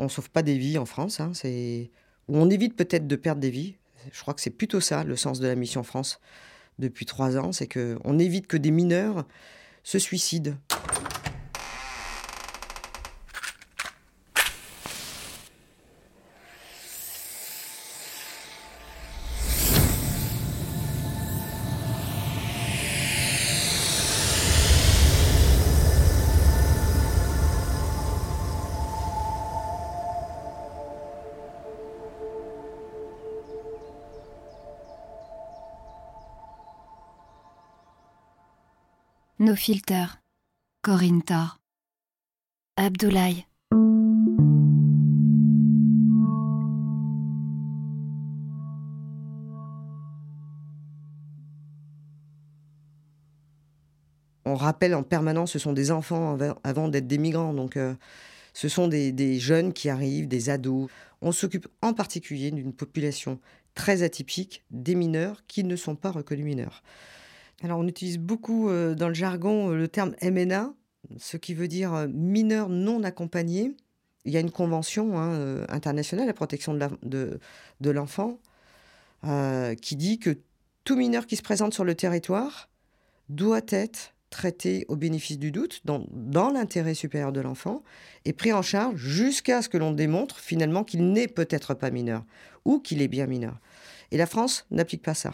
On sauve pas des vies en France. Hein, c'est ou on évite peut-être de perdre des vies. Je crois que c'est plutôt ça le sens de la mission France depuis trois ans, c'est que on évite que des mineurs se suicident. Nos filters. Corinne Thor. Abdoulaye. On rappelle en permanence, ce sont des enfants avant, d'être des migrants. Donc, euh, ce sont des, jeunes qui arrivent, des ados. On s'occupe en particulier d'une population très atypique, des mineurs qui ne sont pas reconnus mineurs. Alors, on utilise beaucoup euh, dans le jargon euh, le terme MNA, ce qui veut dire euh, mineur non accompagné. Il y a une convention hein, internationale, la protection de l'enfant, qui dit que tout mineur qui se présente sur le territoire doit être traité au bénéfice du doute, dans l'intérêt supérieur de l'enfant, et pris en charge jusqu'à ce que l'on démontre finalement qu'il n'est peut-être pas mineur, ou qu'il est bien mineur. Et la France n'applique pas ça.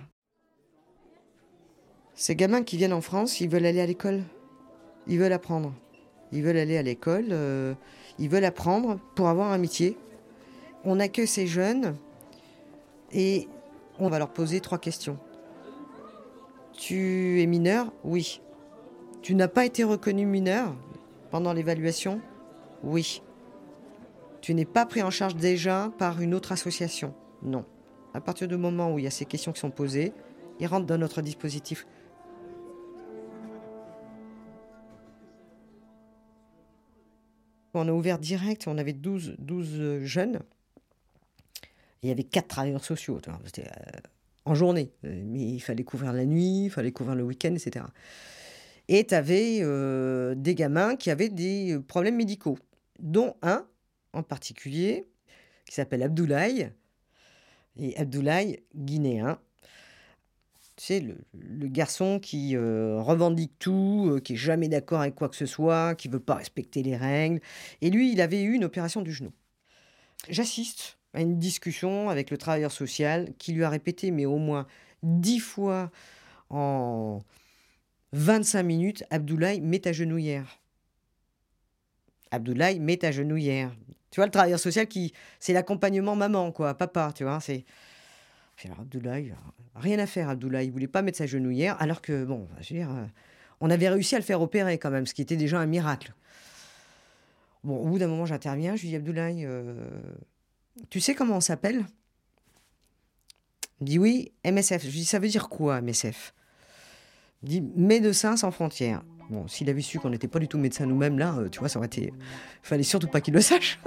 Ces gamins qui viennent en France, ils veulent aller à l'école. Ils veulent apprendre. Ils veulent aller à l'école. Euh, ils veulent apprendre pour avoir un métier. On accueille ces jeunes et on va leur poser trois questions. Tu es mineur? Oui. Tu n'as pas été reconnu mineur pendant l'évaluation? Oui. Tu n'es pas pris en charge déjà par une autre association? Non. À partir du moment où il y a ces questions qui sont posées, ils rentrent dans notre dispositif. On a ouvert direct, on avait 12, 12 jeunes. il y avait quatre travailleurs sociaux. C'était euh, en journée. Mais il fallait couvrir la nuit, il fallait couvrir le week-end, etc. Et tu avais euh, des gamins qui avaient des problèmes médicaux, dont un en particulier qui s'appelle Abdoulaye. Et Abdoulaye, guinéen, c'est le, garçon qui euh, revendique tout, euh, qui est jamais d'accord avec quoi que ce soit, qui veut pas respecter les règles. Et lui, il avait eu une opération du genou. J'assiste à une discussion avec le travailleur social qui lui a répété, mais au moins dix fois en 25 minutes, Abdoulaye, mets ta genouillère. Abdoulaye, mets ta genouillère. Tu vois, le travailleur social qui, c'est l'accompagnement maman, quoi, papa, tu vois, c'est alors Abdoulaye, rien à faire, Abdoulaye. Il voulait pas mettre sa genouillère, alors que, bon, euh, on avait réussi à le faire opérer quand même, ce qui était déjà un miracle. Bon, au bout d'un moment, j'interviens, je lui dis Abdoulaye, euh, tu sais comment on s'appelle? Il dit oui, MSF. Je lui dis ça veut dire quoi, MSF Il dit Médecins sans frontières. Bon, s'il avait su qu'on n'était pas du tout médecins nous-mêmes, là, euh, tu vois, ça aurait été. Fallait surtout pas qu'il le sache.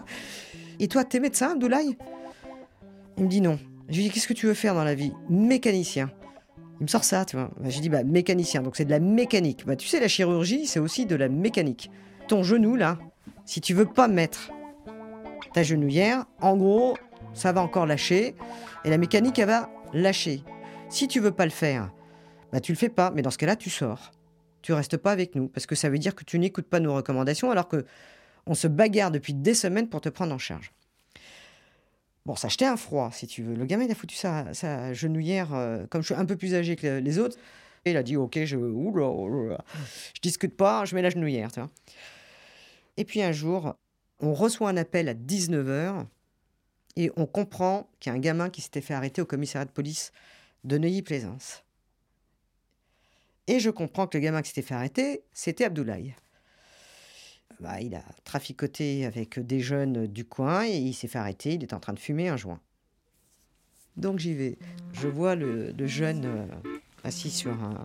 Et toi, t'es médecin, Abdoulaye? Il me dit non. Je lui dis Qu'est-ce que tu veux faire dans la vie? Mécanicien. Il me sort ça, tu vois. J'ai dit Bah, mécanicien, donc c'est de la mécanique. Bah, tu sais, la chirurgie, c'est aussi de la mécanique. Ton genou, là, si tu veux pas mettre ta genouillère, en gros, ça va encore lâcher. Et la mécanique, elle va lâcher. Si tu veux pas le faire, bah, tu le fais pas. Mais dans ce cas-là, tu sors. Tu restes pas avec nous. Parce que ça veut dire que tu n'écoutes pas nos recommandations alors que on se bagarre depuis des semaines pour te prendre en charge. Bon, ça jetait un froid, si tu veux. Le gamin, il a foutu sa, sa genouillère, euh, comme je suis un peu plus âgé que les autres. Et il a dit, OK, je, je discute pas, je mets la genouillère. Tu vois. Et puis un jour, on reçoit un appel à 19h et on comprend qu'il y a un gamin qui s'était fait arrêter au commissariat de police de Neuilly-Plaisance. Et je comprends que le gamin qui s'était fait arrêter, c'était Abdoulaye. Bah, il a traficoté avec des jeunes du coin et il s'est fait arrêter. Il est en train de fumer un joint. Donc j'y vais. Je vois le, jeune euh, assis sur un,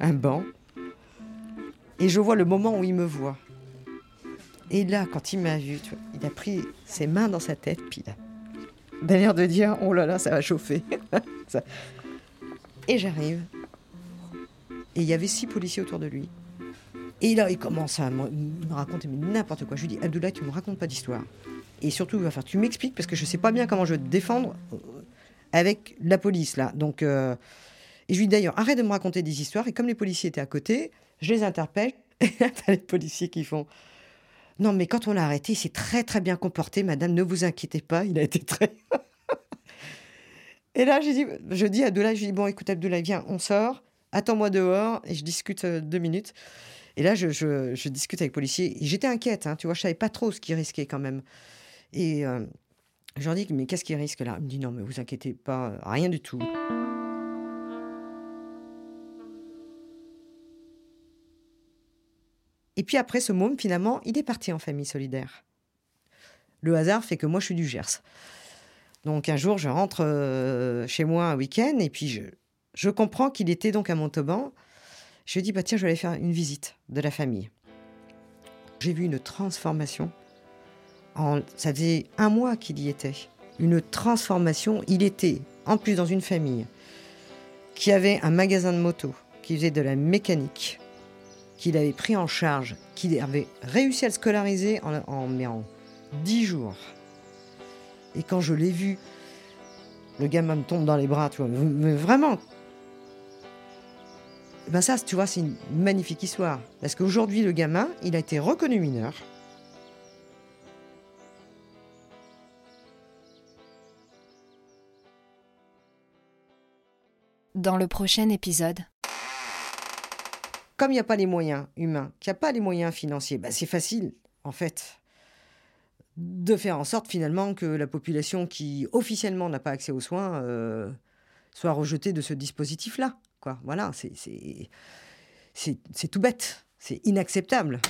un banc. Et je vois le moment où il me voit. Et là, quand il m'a vu, il a pris ses mains dans sa tête, puis il a l'air de dire Oh là là, ça va chauffer. Et j'arrive. Et il y avait six policiers autour de lui. Et là, il commence à me raconter n'importe quoi. Je lui dis, Abdoulaye, tu me racontes pas d'histoire. Et surtout, enfin, tu m'expliques parce que je sais pas bien comment je vais te défendre euh, avec la police, là. Donc, euh, et je lui dis d'ailleurs, arrête de me raconter des histoires. Et comme les policiers étaient à côté, je les interpelle. Et là, t'as les policiers qui font, non, mais quand on l'a arrêté, il s'est très, très bien comporté, madame, ne vous inquiétez pas, il a été très... Et là, j'ai dit, je dis à Abdoulaye, je dis, bon, écoute, Abdoulaye, viens, on sort, attends-moi dehors, et je discute euh, deux minutes. Et là, je, je- discute avec les policiers. Et J'étais inquiète, hein, tu vois, je savais pas trop ce qu'ils risquaient quand même. Et euh, je leur dis, mais qu'est-ce qu'ils risquent là? Il me dit, non, mais vous inquiétez pas, rien du tout. Et puis après ce môme, finalement, il est parti en famille solidaire. Le hasard fait que moi, je suis du Gers. Donc un jour, je rentre euh, chez moi un week-end et puis je, je comprends qu'il était donc à Montauban. Je dis, bah tiens, je vais aller faire une visite de la famille. J'ai vu une transformation. En, ça faisait un mois qu'il y était. Une transformation. Il était, en plus, dans une famille qui avait un magasin de moto, qui faisait de la mécanique, qu'il avait pris en charge, qu'il avait réussi à le scolariser en, en, mais en 10 jours. Et quand je l'ai vu, le gamin me tombe dans les bras, tu vois, mais vraiment. Ben ça, tu vois, c'est une magnifique histoire. Parce qu'aujourd'hui, le gamin, il a été reconnu mineur. Dans le prochain épisode, Comme il n'y a pas les moyens humains, qu'il n'y a pas les moyens financiers, ben c'est facile, en fait, de faire en sorte finalement que la population qui officiellement n'a pas accès aux soins euh, soit rejetée de ce dispositif-là. Quoi. Voilà, c'est- tout bête, c'est inacceptable.